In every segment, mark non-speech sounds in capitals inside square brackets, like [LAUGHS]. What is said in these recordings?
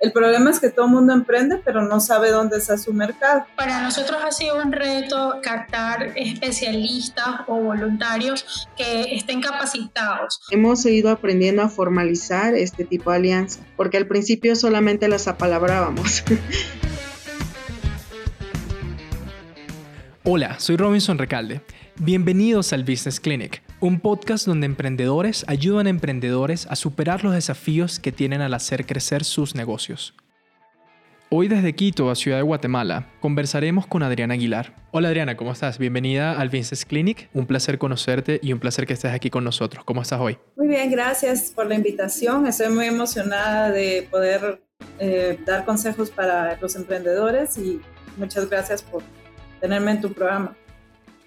El problema es que todo el mundo emprende, pero no sabe dónde está su mercado. Para nosotros ha sido un reto captar especialistas o voluntarios que estén capacitados. Hemos ido aprendiendo a formalizar este tipo de alianza, porque al principio solamente las apalabrábamos. Hola, soy Robinson Recalde. Bienvenidos al Business Clinic, un podcast donde emprendedores ayudan a emprendedores a superar los desafíos que tienen al hacer crecer sus negocios. Hoy desde Quito, a Ciudad de Guatemala, conversaremos con Adriana Aguilar. Hola Adriana, ¿cómo estás? Bienvenida al Business Clinic. Un placer conocerte y un placer que estés aquí con nosotros. ¿Cómo estás hoy? Muy bien, gracias por la invitación. Estoy muy emocionada de poder eh, dar consejos para los emprendedores y muchas gracias por tenerme en tu programa.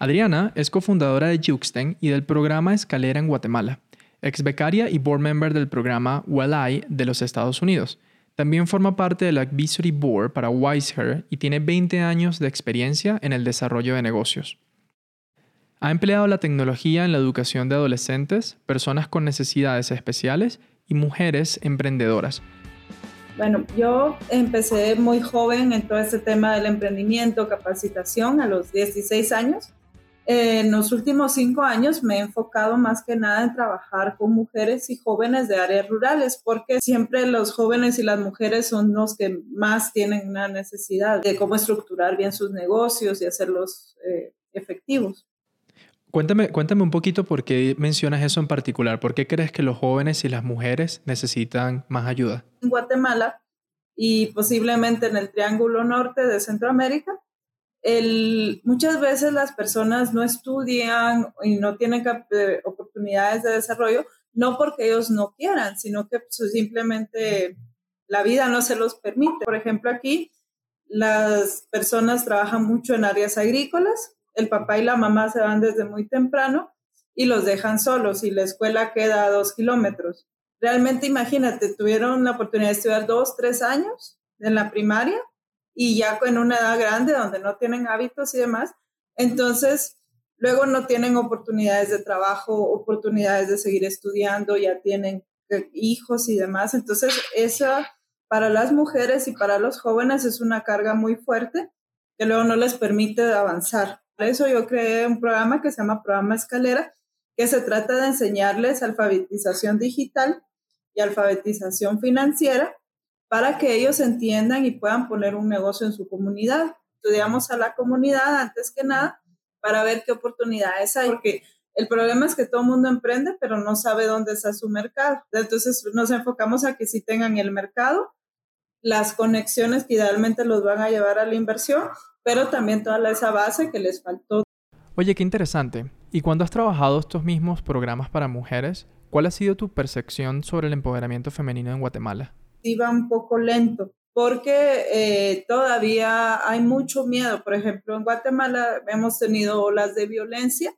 Adriana es cofundadora de Juxten y del programa Escalera en Guatemala, ex becaria y board member del programa WellI de los Estados Unidos. También forma parte del Advisory Board para WiseHer y tiene 20 años de experiencia en el desarrollo de negocios. Ha empleado la tecnología en la educación de adolescentes, personas con necesidades especiales y mujeres emprendedoras, bueno, yo empecé muy joven en todo este tema del emprendimiento, capacitación, a los 16 años. En los últimos cinco años me he enfocado más que nada en trabajar con mujeres y jóvenes de áreas rurales, porque siempre los jóvenes y las mujeres son los que más tienen una necesidad de cómo estructurar bien sus negocios y hacerlos eh, efectivos. Cuéntame, cuéntame un poquito por qué mencionas eso en particular. ¿Por qué crees que los jóvenes y las mujeres necesitan más ayuda? En Guatemala y posiblemente en el Triángulo Norte de Centroamérica, muchas veces las personas no estudian y no tienen eh, oportunidades de desarrollo, no porque ellos no quieran, sino que pues, simplemente la vida no se los permite. Por ejemplo, aquí las personas trabajan mucho en áreas agrícolas el papá y la mamá se van desde muy temprano y los dejan solos y la escuela queda a dos kilómetros. Realmente imagínate, tuvieron la oportunidad de estudiar dos, tres años en la primaria y ya con una edad grande donde no tienen hábitos y demás, entonces luego no tienen oportunidades de trabajo, oportunidades de seguir estudiando, ya tienen hijos y demás. Entonces, esa para las mujeres y para los jóvenes es una carga muy fuerte que luego no les permite avanzar. Por eso yo creé un programa que se llama Programa Escalera, que se trata de enseñarles alfabetización digital y alfabetización financiera para que ellos entiendan y puedan poner un negocio en su comunidad. Estudiamos a la comunidad antes que nada para ver qué oportunidades hay, porque el problema es que todo el mundo emprende, pero no sabe dónde está su mercado. Entonces nos enfocamos a que sí tengan el mercado, las conexiones que idealmente los van a llevar a la inversión pero también toda esa base que les faltó. Oye, qué interesante. Y cuando has trabajado estos mismos programas para mujeres, ¿cuál ha sido tu percepción sobre el empoderamiento femenino en Guatemala? Iba un poco lento porque eh, todavía hay mucho miedo. Por ejemplo, en Guatemala hemos tenido olas de violencia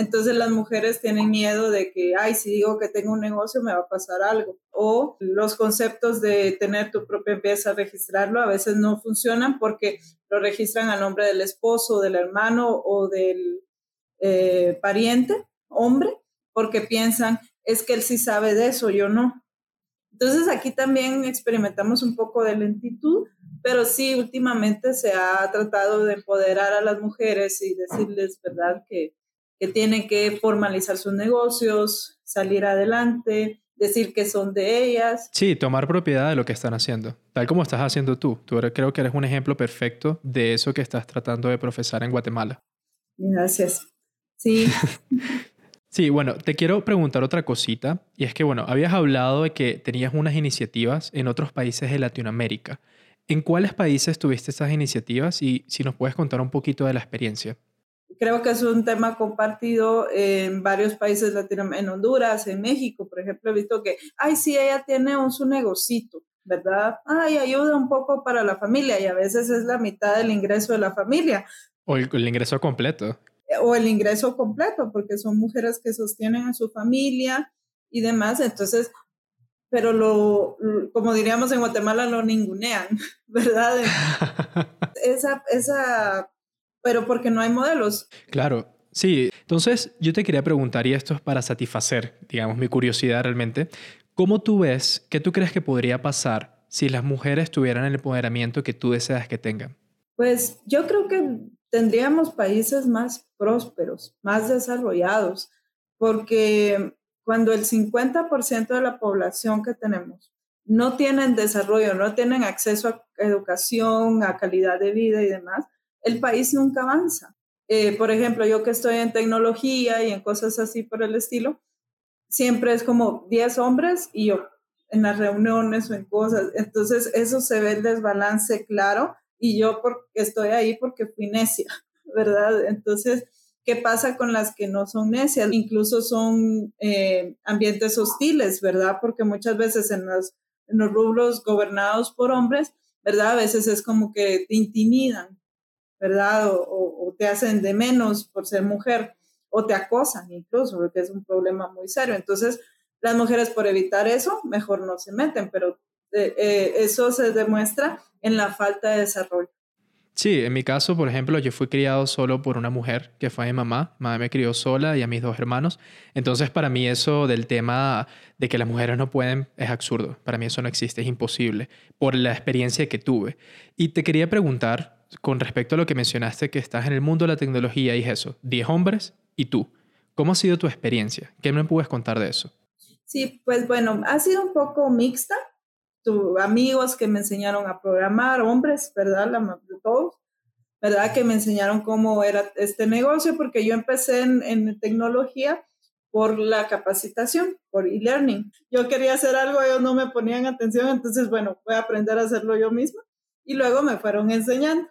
entonces las mujeres tienen miedo de que, ay, si digo que tengo un negocio me va a pasar algo. O los conceptos de tener tu propia empresa, registrarlo, a veces no funcionan porque lo registran a nombre del esposo, del hermano o del eh, pariente, hombre, porque piensan, es que él sí sabe de eso, yo no. Entonces aquí también experimentamos un poco de lentitud, pero sí últimamente se ha tratado de empoderar a las mujeres y decirles, ¿verdad?, que que tienen que formalizar sus negocios, salir adelante, decir que son de ellas. Sí, tomar propiedad de lo que están haciendo, tal como estás haciendo tú. Tú creo que eres un ejemplo perfecto de eso que estás tratando de profesar en Guatemala. Gracias. Sí. [LAUGHS] sí, bueno, te quiero preguntar otra cosita, y es que, bueno, habías hablado de que tenías unas iniciativas en otros países de Latinoamérica. ¿En cuáles países tuviste esas iniciativas y si nos puedes contar un poquito de la experiencia? creo que es un tema compartido en varios países latinoamericanos, en Honduras, en México, por ejemplo, he visto que, ay, sí, ella tiene un, su negocito, ¿verdad? Ay, ayuda un poco para la familia y a veces es la mitad del ingreso de la familia. O el, ingreso completo. O el ingreso completo, porque son mujeres que sostienen a su familia y demás, entonces, pero lo, como diríamos en Guatemala, lo ningunean, [LAUGHS] ¿verdad? [LAUGHS] esa, esa pero porque no hay modelos. Claro, sí. Entonces, yo te quería preguntar, y esto es para satisfacer, digamos, mi curiosidad realmente, ¿cómo tú ves, qué tú crees que podría pasar si las mujeres tuvieran el empoderamiento que tú deseas que tengan? Pues yo creo que tendríamos países más prósperos, más desarrollados, porque cuando el 50% de la población que tenemos no tienen desarrollo, no tienen acceso a educación, a calidad de vida y demás, el país nunca avanza. Eh, por ejemplo, yo que estoy en tecnología y en cosas así por el estilo, siempre es como 10 hombres y yo en las reuniones o en cosas. Entonces, eso se ve el desbalance claro y yo porque estoy ahí porque fui necia, [LAUGHS] ¿verdad? Entonces, ¿qué pasa con las que no son necias? Incluso son eh, ambientes hostiles, ¿verdad? Porque muchas veces en los, en los rubros gobernados por hombres, ¿verdad? A veces es como que te intimidan, ¿verdad? O, te hacen de menos por ser mujer, o te acosan incluso, porque es un problema muy serio. Entonces, las mujeres por evitar eso, mejor no se meten, pero eh, eh, eso se demuestra en la falta de desarrollo. Sí, en mi caso, por ejemplo, yo fui criado solo por una mujer, que fue mi mamá. Mi mamá me crió sola y a mis dos hermanos. Entonces, para mí eso del tema de que las mujeres no pueden es absurdo. Para mí eso no existe, es imposible, por la experiencia que tuve. Y te quería preguntar, con respecto a lo que mencionaste, que estás en el mundo de la tecnología y eso, 10 hombres y tú. ¿Cómo ha sido tu experiencia? ¿Qué me puedes contar de eso? Sí, pues bueno, ha sido un poco mixta. Tu, amigos que me enseñaron a programar, hombres, ¿verdad? La, todos, ¿verdad? Que me enseñaron cómo era este negocio, porque yo empecé en, en tecnología por la capacitación, por e-learning. Yo quería hacer algo, ellos no me ponían atención, entonces, bueno, voy a aprender a hacerlo yo misma. Y luego me fueron enseñando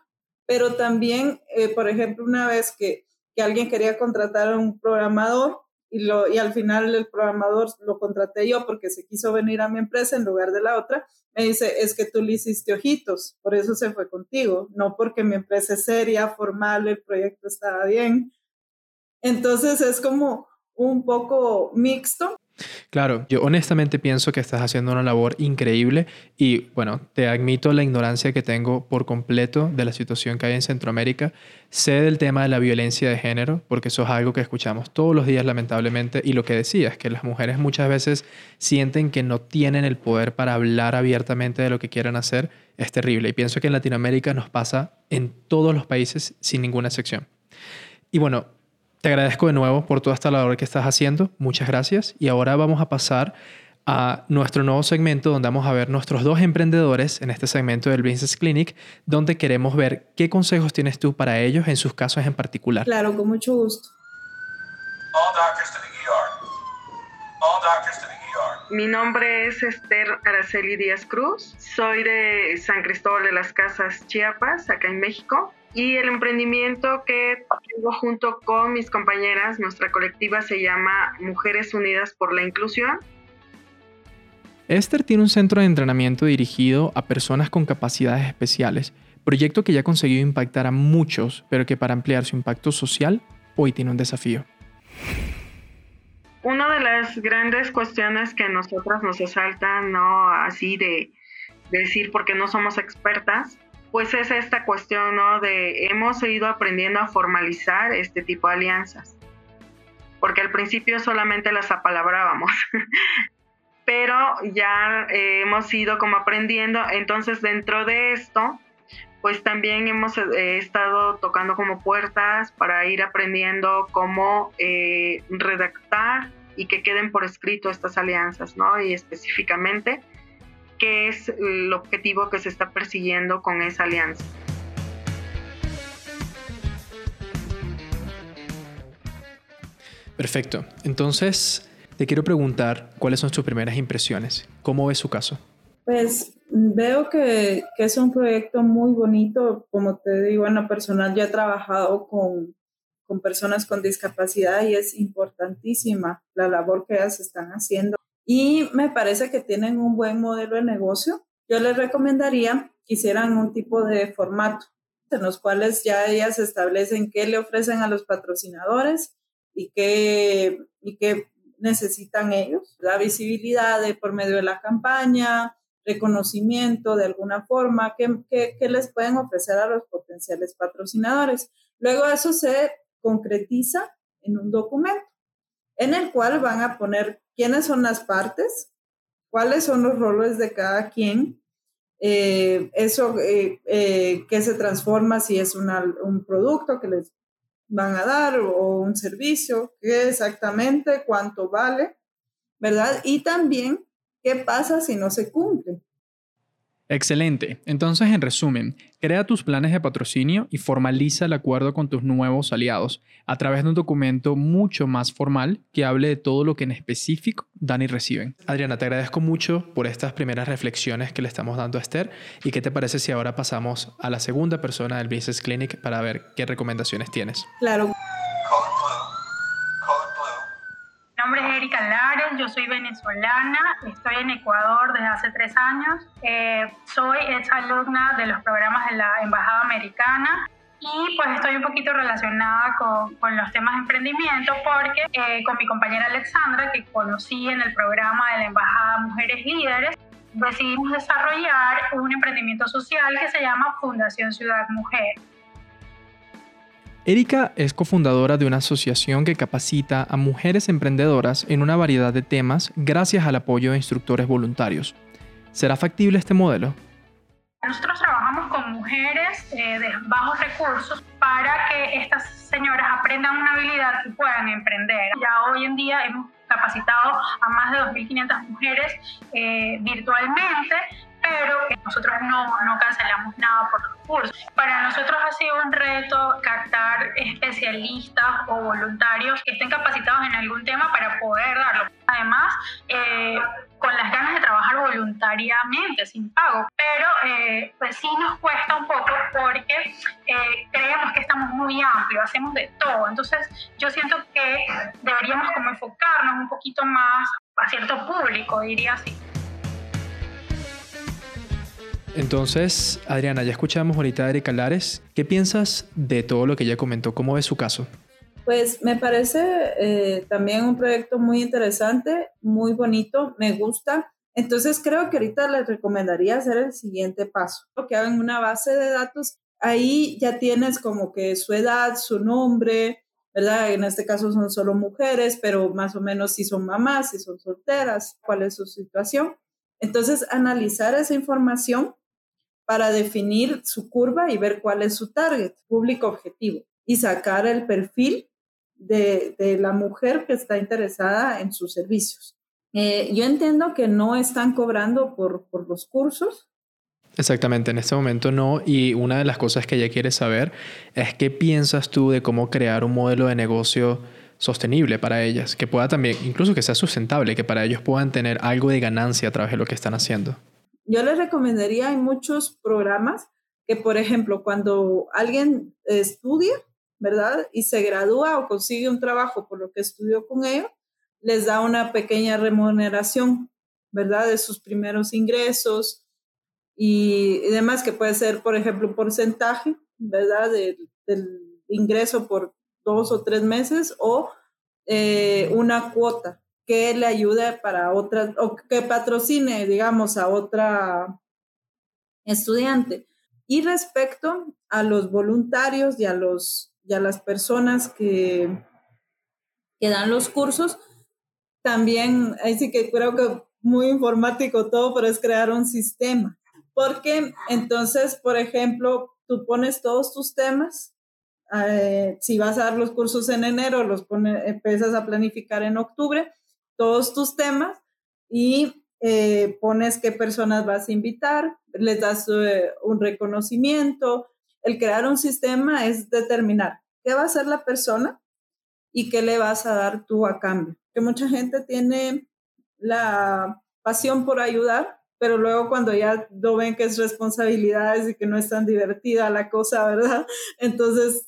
pero también, eh, por ejemplo, una vez que, que, alguien quería contratar a un programador y, lo, y al final el programador lo contraté yo porque se quiso venir a mi empresa en lugar de la otra, me dice, es que tú le hiciste ojitos, por eso se fue contigo, no porque mi empresa es seria, formal, el proyecto estaba bien. Entonces es como un poco mixto, Claro, yo honestamente pienso que estás haciendo una labor increíble y bueno, te admito la ignorancia que tengo por completo de la situación que hay en Centroamérica. Sé del tema de la violencia de género, porque eso es algo que escuchamos todos los días lamentablemente y lo que decías, que las mujeres muchas veces sienten que no tienen el poder para hablar abiertamente de lo que quieren hacer, es terrible y pienso que en Latinoamérica nos pasa en todos los países sin ninguna excepción. Y bueno, te agradezco de nuevo por toda esta labor que estás haciendo. Muchas gracias. Y ahora vamos a pasar a nuestro nuevo segmento donde vamos a ver nuestros dos emprendedores en este segmento del Business Clinic, donde queremos ver qué consejos tienes tú para ellos en sus casos en particular. Claro, con mucho gusto. Mi nombre es Esther Araceli Díaz Cruz. Soy de San Cristóbal de las Casas, Chiapas, acá en México. Y el emprendimiento que tengo junto con mis compañeras, nuestra colectiva se llama Mujeres Unidas por la Inclusión. Esther tiene un centro de entrenamiento dirigido a personas con capacidades especiales, proyecto que ya ha conseguido impactar a muchos, pero que para ampliar su impacto social hoy tiene un desafío. Una de las grandes cuestiones que a nosotras nos asaltan, no así de, de decir porque no somos expertas, pues es esta cuestión, ¿no? De hemos ido aprendiendo a formalizar este tipo de alianzas, porque al principio solamente las apalabrábamos, [LAUGHS] pero ya eh, hemos ido como aprendiendo, entonces dentro de esto, pues también hemos eh, estado tocando como puertas para ir aprendiendo cómo eh, redactar y que queden por escrito estas alianzas, ¿no? Y específicamente qué es el objetivo que se está persiguiendo con esa alianza. Perfecto. Entonces, te quiero preguntar cuáles son tus primeras impresiones. ¿Cómo ves su caso? Pues veo que, que, es un proyecto muy bonito. Como te digo, en lo personal ya he trabajado con, con personas con discapacidad y es importantísima la labor que ellas están haciendo y me parece que tienen un buen modelo de negocio. Yo les recomendaría que hicieran un tipo de formato en los cuales ya ellas establecen qué le ofrecen a los patrocinadores y qué, y qué necesitan ellos. La visibilidad por medio de la campaña, reconocimiento de alguna forma, qué, qué, qué les pueden ofrecer a los potenciales patrocinadores. Luego eso se concretiza en un documento en el cual van a poner quiénes son las partes, cuáles son los roles de cada quien eh, eso eh, eh, que se transforma si es un producto que les van a dar o un servicio, qué exactamente, cuánto vale, ¿verdad? Y también qué pasa si no se cumple. Excelente. Entonces, en resumen, crea tus planes de patrocinio y formaliza el acuerdo con tus nuevos aliados a través de un documento mucho más formal que hable de todo lo que en específico dan y reciben. Adriana, te agradezco mucho por estas primeras reflexiones que le estamos dando a Esther y qué te parece si ahora pasamos a la segunda persona del Business Clinic para ver qué recomendaciones tienes. Claro. Erika Lares, yo soy venezolana, estoy en Ecuador desde hace tres años, eh, soy ex alumna de los programas de la Embajada Americana y pues estoy un poquito relacionada con, con los temas de emprendimiento porque eh, con mi compañera Alexandra, que conocí en el programa de la Embajada Mujeres Líderes, decidimos desarrollar un emprendimiento social que se llama Fundación Ciudad Mujer. Erika es cofundadora de una asociación que capacita a mujeres emprendedoras en una variedad de temas gracias al apoyo de instructores voluntarios. ¿Será factible este modelo? Nosotros trabajamos con mujeres eh, de bajos recursos para que estas señoras aprendan una habilidad y puedan emprender. Ya hoy en día hemos capacitado a más de 2.500 mujeres eh, virtualmente pero nosotros no, no cancelamos nada por los cursos. Para nosotros ha sido un reto captar especialistas o voluntarios que estén capacitados en algún tema para poder darlo. Además, eh, con las ganas de trabajar voluntariamente, sin pago, pero eh, pues sí nos cuesta un poco porque eh, creemos que estamos muy amplios, hacemos de todo. Entonces yo siento que deberíamos como enfocarnos un poquito más a cierto público, diría así. Entonces, Adriana, ya escuchamos ahorita a Erika Lares. ¿Qué piensas de todo lo que ella comentó? ¿Cómo es su caso? Pues me parece eh, también un proyecto muy interesante, muy bonito, me gusta. Entonces creo que ahorita les recomendaría hacer el siguiente paso, que hagan una base de datos. Ahí ya tienes como que su edad, su nombre, ¿verdad? En este caso son solo mujeres, pero más o menos si son mamás, si son solteras, cuál es su situación. Entonces, analizar esa información para definir su curva y ver cuál es su target, público objetivo, y sacar el perfil de, la mujer que está interesada en sus servicios. Eh, yo entiendo que no están cobrando por, por los cursos, Exactamente, en este momento no. Y una de las cosas que ella quiere saber es qué piensas tú de cómo crear un modelo de negocio sostenible para ellas, que pueda también, incluso que sea sustentable, que para ellos puedan tener algo de ganancia a través de lo que están haciendo. Yo les recomendaría, hay muchos programas que, por ejemplo, cuando alguien estudia, ¿verdad? Y se gradúa o consigue un trabajo por lo que estudió con ellos, les da una pequeña remuneración, ¿verdad? De sus primeros ingresos y, demás, que puede ser, por ejemplo, un porcentaje, ¿verdad? del ingreso por dos o tres meses o eh, una cuota que le ayude para otra, o que patrocine, digamos, a otra estudiante. Y respecto a los voluntarios y a, los, y a las personas que, que dan los cursos, también, ahí sí que creo que muy informático todo, pero es crear un sistema. Porque entonces, por ejemplo, tú pones todos tus temas eh, si vas a dar los cursos en enero, los pone, empiezas a planificar en octubre, todos tus temas y eh, pones qué personas vas a invitar, les das eh, un reconocimiento. El crear un sistema es determinar qué va a hacer la persona y qué le vas a dar tú a cambio. Que mucha gente tiene la pasión por ayudar, pero luego cuando ya lo ven que es responsabilidades y que no es tan divertida la cosa, ¿verdad? [LAUGHS] Entonces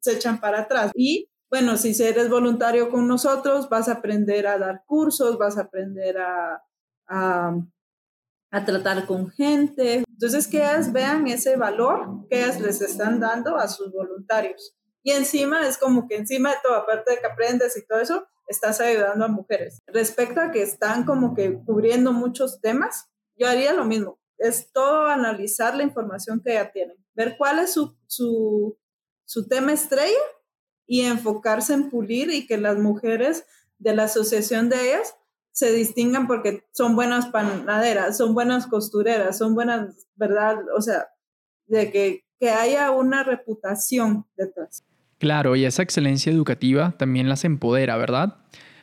se echan para atrás. Y bueno, si eres voluntario con nosotros, vas a aprender a dar cursos, vas a aprender a, a, tratar con gente. Entonces, que ellas vean ese valor que ellas les están dando a sus voluntarios. Y encima es como que encima de todo, aparte de que aprendes y todo eso, estás ayudando a mujeres. Respecto a que están como que cubriendo muchos temas, yo haría lo mismo. Es todo analizar la información que ya tienen, ver cuál es su, su su tema estrella y enfocarse en pulir y que las mujeres de la asociación de ellas se distingan porque son buenas panaderas, son buenas costureras, son buenas, ¿verdad? O sea, de que, que haya una reputación detrás. Claro, y esa excelencia educativa también las empodera, ¿verdad?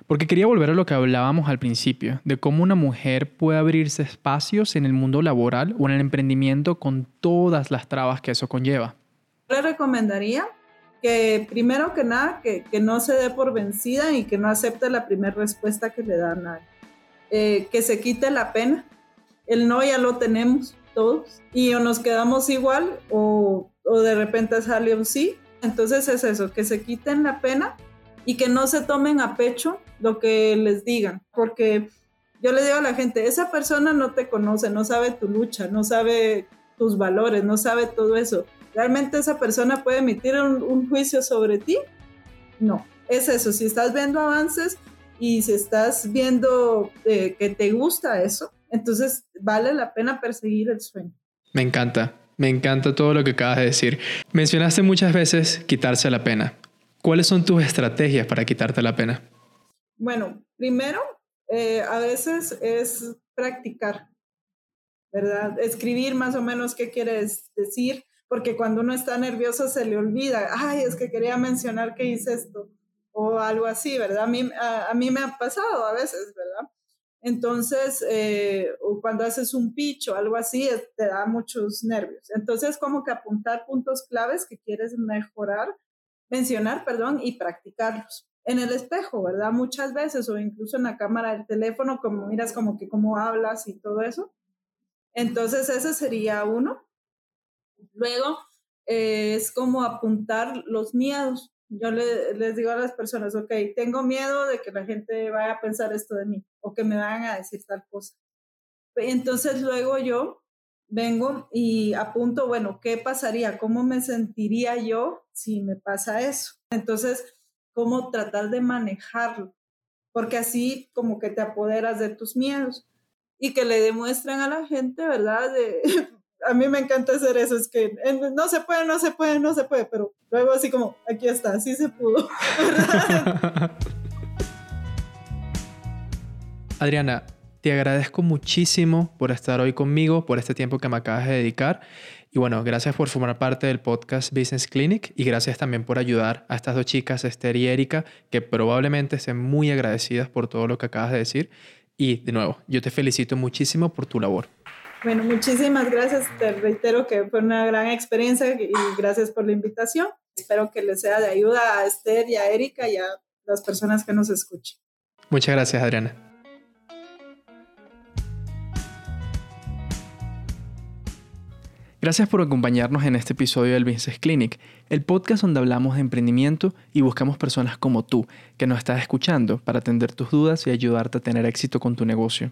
Porque quería volver a lo que hablábamos al principio, de cómo una mujer puede abrirse espacios en el mundo laboral o en el emprendimiento con todas las trabas que eso conlleva. Le recomendaría que primero que nada, que, que no se dé por vencida y que no acepte la primera respuesta que le da a. Eh, que se quite la pena. El no ya lo tenemos todos y o nos quedamos igual o, o de repente sale un sí. Entonces es eso, que se quiten la pena y que no se tomen a pecho lo que les digan, porque yo le digo a la gente, esa persona no te conoce, no sabe tu lucha, no sabe tus valores, no sabe todo eso. ¿Realmente esa persona puede emitir un, juicio sobre ti? No, es eso, si estás viendo avances y si estás viendo eh, que te gusta eso, entonces vale la pena perseguir el sueño. Me encanta, me encanta todo lo que acabas de decir. Mencionaste muchas veces quitarse la pena. ¿Cuáles son tus estrategias para quitarte la pena? Bueno, primero, eh, a veces es practicar, ¿verdad? Escribir más o menos qué quieres decir, porque cuando uno está nervioso se le olvida, ay, es que quería mencionar que hice esto, o algo así, ¿verdad? A mí, a, mí me ha pasado a veces, ¿verdad? Entonces, eh, cuando haces un pitch o algo así, te da muchos nervios. Entonces, como que apuntar puntos claves que quieres mejorar, mencionar, perdón, y practicarlos. En el espejo, ¿verdad? Muchas veces, o incluso en la cámara del teléfono, como miras como que cómo hablas y todo eso. Entonces, ese sería uno. Luego eh, es como apuntar los miedos. Yo les digo a las personas, ok, tengo miedo de que la gente vaya a pensar esto de mí o que me vayan a decir tal cosa. Entonces luego yo vengo y apunto, bueno, ¿qué pasaría? ¿Cómo me sentiría yo si me pasa eso? Entonces, ¿cómo tratar de manejarlo? Porque así como que te apoderas de tus miedos y que le demuestran a la gente, ¿verdad? [LAUGHS] a mí me encanta hacer eso, es que no se puede, no se puede, no se puede, pero luego así como, aquí está, sí se pudo. [LAUGHS] Adriana, te agradezco muchísimo por estar hoy conmigo, por este tiempo que me acabas de dedicar. Y bueno, gracias por formar parte del podcast Business Clinic y gracias también por ayudar a estas dos chicas, Esther y Erika, que probablemente estén muy agradecidas por todo lo que acabas de decir. Y de nuevo, yo te felicito muchísimo por tu labor. Bueno, muchísimas gracias. Te reitero que fue una gran experiencia y gracias por la invitación. Espero que les sea de ayuda a Esther y a Erika y a las personas que nos escuchen. Muchas gracias, Adriana. Gracias por acompañarnos en este episodio del Business Clinic, el podcast donde hablamos de emprendimiento y buscamos personas como tú que nos estás escuchando para atender tus dudas y ayudarte a tener éxito con tu negocio.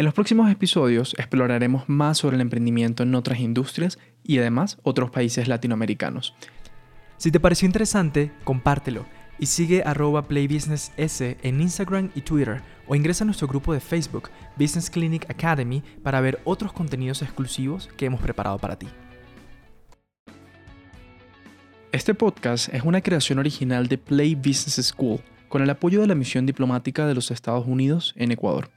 En los próximos episodios exploraremos más sobre el emprendimiento en otras industrias y además otros países latinoamericanos. Si te pareció interesante, compártelo y sigue arroba playbusiness en Instagram y Twitter o ingresa a nuestro grupo de Facebook Business Clinic Academy para ver otros contenidos exclusivos que hemos preparado para ti. Este podcast es una creación original de Play Business School con el apoyo de la misión diplomática de los Estados Unidos en Ecuador.